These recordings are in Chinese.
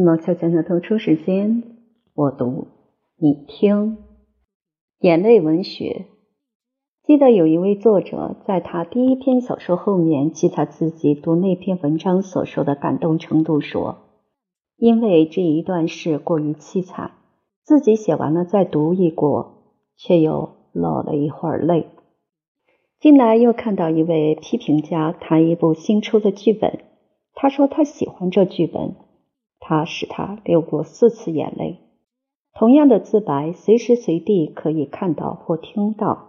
毛小姐的读书时间，我读你听。眼泪文学。记得有一位作者在他第一篇小说后面记他自己读那篇文章所受的感动程度，说：“因为这一段事过于凄惨，自己写完了再读一过，却又落了一会儿泪。”近来又看到一位批评家谈一部新出的剧本，他说他喜欢这剧本，他使他流过四次眼泪。同样的自白，随时随地可以看到或听到。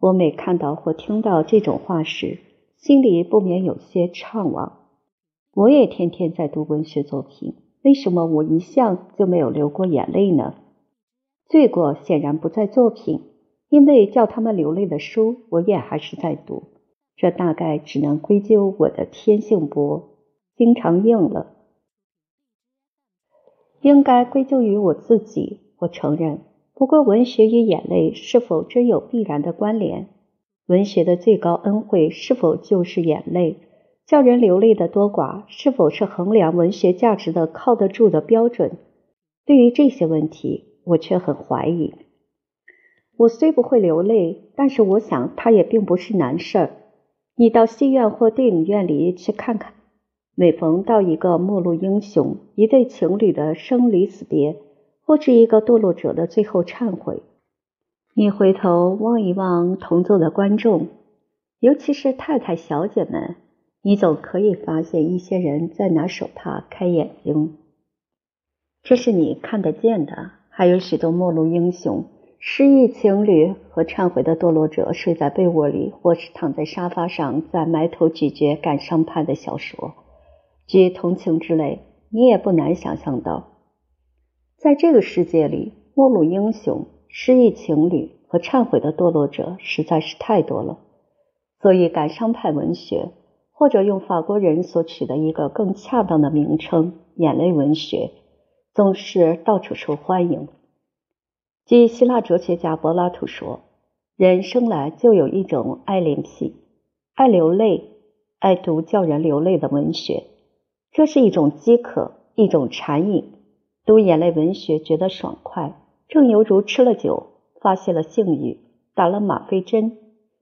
我每看到或听到这种话时，心里不免有些怅惘。我也天天在读文学作品，为什么我一向就没有流过眼泪呢？罪过显然不在作品。因为叫他们流泪的书，我也还是在读。这大概只能归咎我的天性薄，经常应了。应该归咎于我自己，我承认。不过，文学与眼泪是否真有必然的关联？文学的最高恩惠是否就是眼泪？叫人流泪的多寡，是否是衡量文学价值的靠得住的标准？对于这些问题，我却很怀疑。我虽不会流泪，但是我想它也并不是难事儿。你到戏院或电影院里去看看，每逢到一个末路英雄、一对情侣的生离死别，或是一个堕落者的最后忏悔，你回头望一望同座的观众，尤其是太太小姐们，你总可以发现一些人在拿手帕开眼睛。这是你看得见的，还有许多末路英雄。失意情侣和忏悔的堕落者睡在被窝里，或是躺在沙发上，在埋头咀嚼感伤派的小说，举同情之类，你也不难想象到，在这个世界里，陌路英雄、失意情侣和忏悔的堕落者实在是太多了。所以，感伤派文学，或者用法国人所取的一个更恰当的名称——眼泪文学，总是到处受欢迎。据希腊哲学家柏拉图说，人生来就有一种爱怜癖，爱流泪，爱读叫人流泪的文学。这是一种饥渴，一种馋瘾。读眼泪文学觉得爽快，正犹如吃了酒，发泄了性欲，打了吗啡针，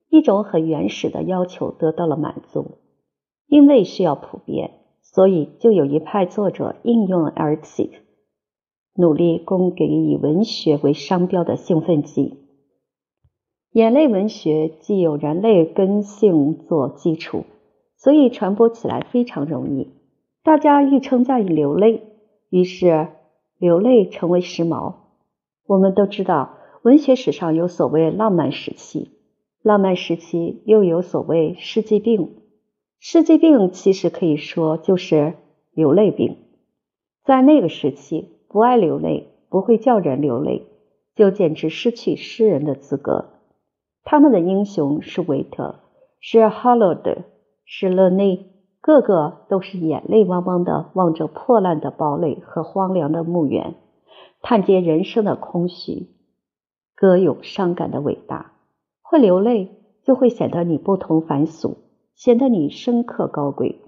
一种很原始的要求得到了满足。因为需要普遍，所以就有一派作者应运而起。努力供给以文学为商标的兴奋剂。眼泪文学既有人类根性做基础，所以传播起来非常容易。大家愈称赞流泪，于是流泪成为时髦。我们都知道，文学史上有所谓浪漫时期，浪漫时期又有所谓世纪病。世纪病其实可以说就是流泪病。在那个时期。不爱流泪，不会叫人流泪，就简直失去诗人的资格。他们的英雄是维特，是哈罗德，是勒内，个个都是眼泪汪汪的望着破烂的堡垒和荒凉的墓园，探见人生的空虚，歌咏伤感的伟大。会流泪，就会显得你不同凡俗，显得你深刻高贵。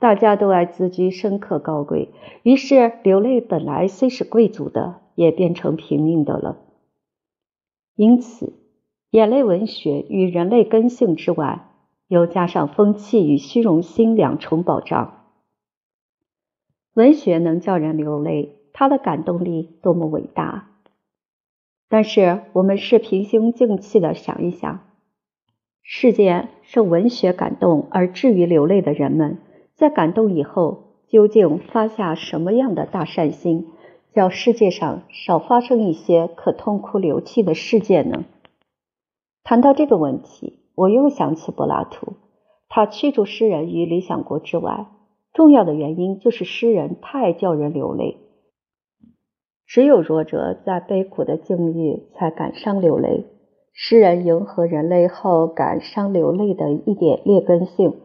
大家都爱自居深刻高贵，于是流泪本来虽是贵族的，也变成平民的了。因此，眼泪文学与人类根性之外，又加上风气与虚荣心两重保障。文学能叫人流泪，它的感动力多么伟大！但是，我们是平心静气的想一想，世间受文学感动而至于流泪的人们。在感动以后，究竟发下什么样的大善心，叫世界上少发生一些可痛哭流涕的事件呢？谈到这个问题，我又想起柏拉图，他驱逐诗人于理想国之外，重要的原因就是诗人太叫人流泪。只有弱者在悲苦的境遇才感伤流泪，诗人迎合人类后感伤流泪的一点劣根性。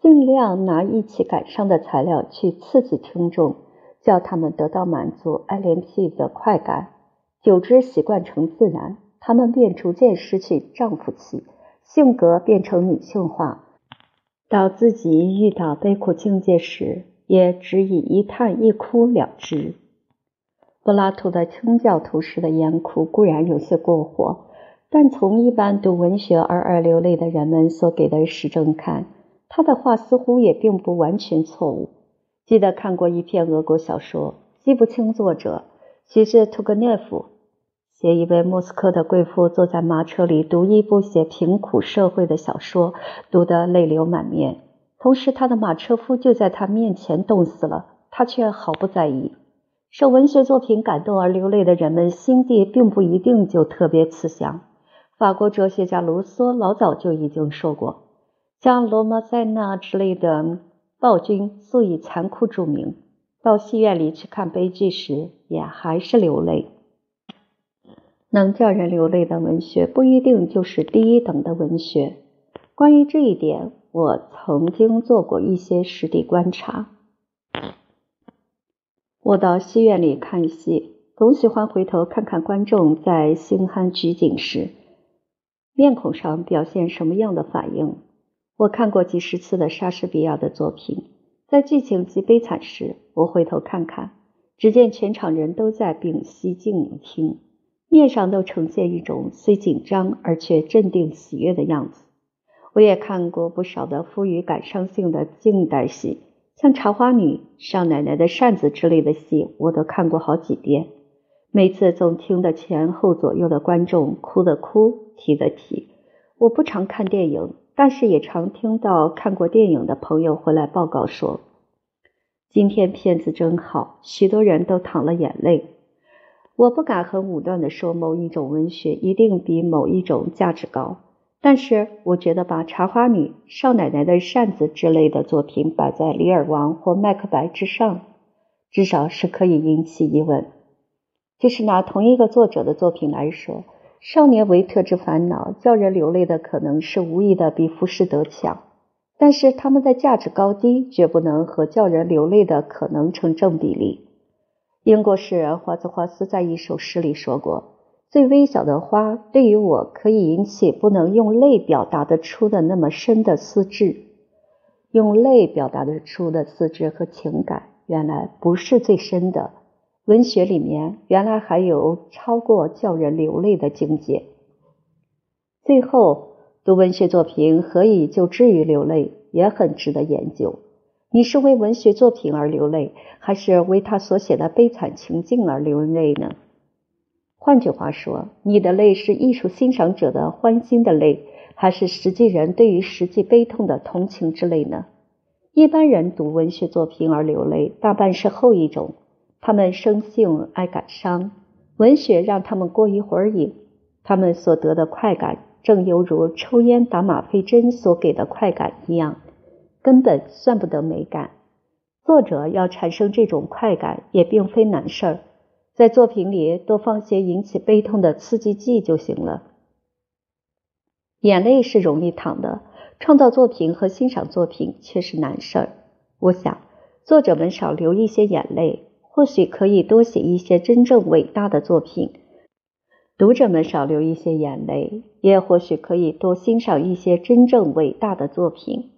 尽量拿一起感伤的材料去刺激听众，叫他们得到满足爱怜癖的快感。久之习惯成自然，他们便逐渐失去丈夫气，性格变成女性化。到自己遇到悲苦境界时，也只以一叹一哭了之。柏拉图的清教徒式的严酷固然有些过火，但从一般读文学而而流泪的人们所给的实证看，他的话似乎也并不完全错误。记得看过一篇俄国小说，记不清作者，许是屠格涅夫，写一位莫斯科的贵妇坐在马车里读一部写贫苦社会的小说，读得泪流满面，同时他的马车夫就在他面前冻死了，他却毫不在意。受文学作品感动而流泪的人们，心地并不一定就特别慈祥。法国哲学家卢梭老早就已经说过，像罗马塞纳之类的暴君素以残酷著名，到戏院里去看悲剧时，也还是流泪。能叫人流泪的文学，不一定就是第一等的文学。关于这一点，我曾经做过一些实地观察。我到戏院里看戏，总喜欢回头看看观众在星酣举景时，面孔上表现什么样的反应。我看过几十次的莎士比亚的作品，在剧情极悲惨时，我回头看看，只见全场人都在屏息静听，面上都呈现一种虽紧张而却镇定喜悦的样子。我也看过不少的富于感伤性的近代戏。像《茶花女》《少奶奶的扇子》之类的戏，我都看过好几遍。每次总听得前后左右的观众哭的哭，啼的啼。我不常看电影，但是也常听到看过电影的朋友回来报告说：“今天片子真好，许多人都淌了眼泪。”我不敢很武断地说某一种文学一定比某一种价值高。但是，我觉得把《茶花女》《少奶奶的扇子》之类的作品摆在《李尔王》或《麦克白》之上，至少是可以引起疑问。就是拿同一个作者的作品来说，《少年维特之烦恼》叫人流泪的可能是无疑的比《浮士德》强，但是他们的价值高低绝不能和叫人流泪的可能成正比例。英国诗人华兹华斯在一首诗里说过。最微小的花，对于我可以引起不能用泪表达得出的那么深的思智。用泪表达得出的思智和情感，原来不是最深的。文学里面原来还有超过叫人流泪的境界。最后，读文学作品何以就至于流泪，也很值得研究。你是为文学作品而流泪，还是为他所写的悲惨情境而流泪呢？换句话说，你的泪是艺术欣赏者的欢欣的泪，还是实际人对于实际悲痛的同情之泪呢？一般人读文学作品而流泪，大半是后一种。他们生性爱感伤，文学让他们过一会儿瘾，他们所得的快感，正犹如抽烟打吗啡针所给的快感一样，根本算不得美感。作者要产生这种快感，也并非难事儿。在作品里多放些引起悲痛的刺激剂就行了。眼泪是容易淌的，创造作品和欣赏作品却是难事儿。我想，作者们少流一些眼泪，或许可以多写一些真正伟大的作品；读者们少流一些眼泪，也或许可以多欣赏一些真正伟大的作品。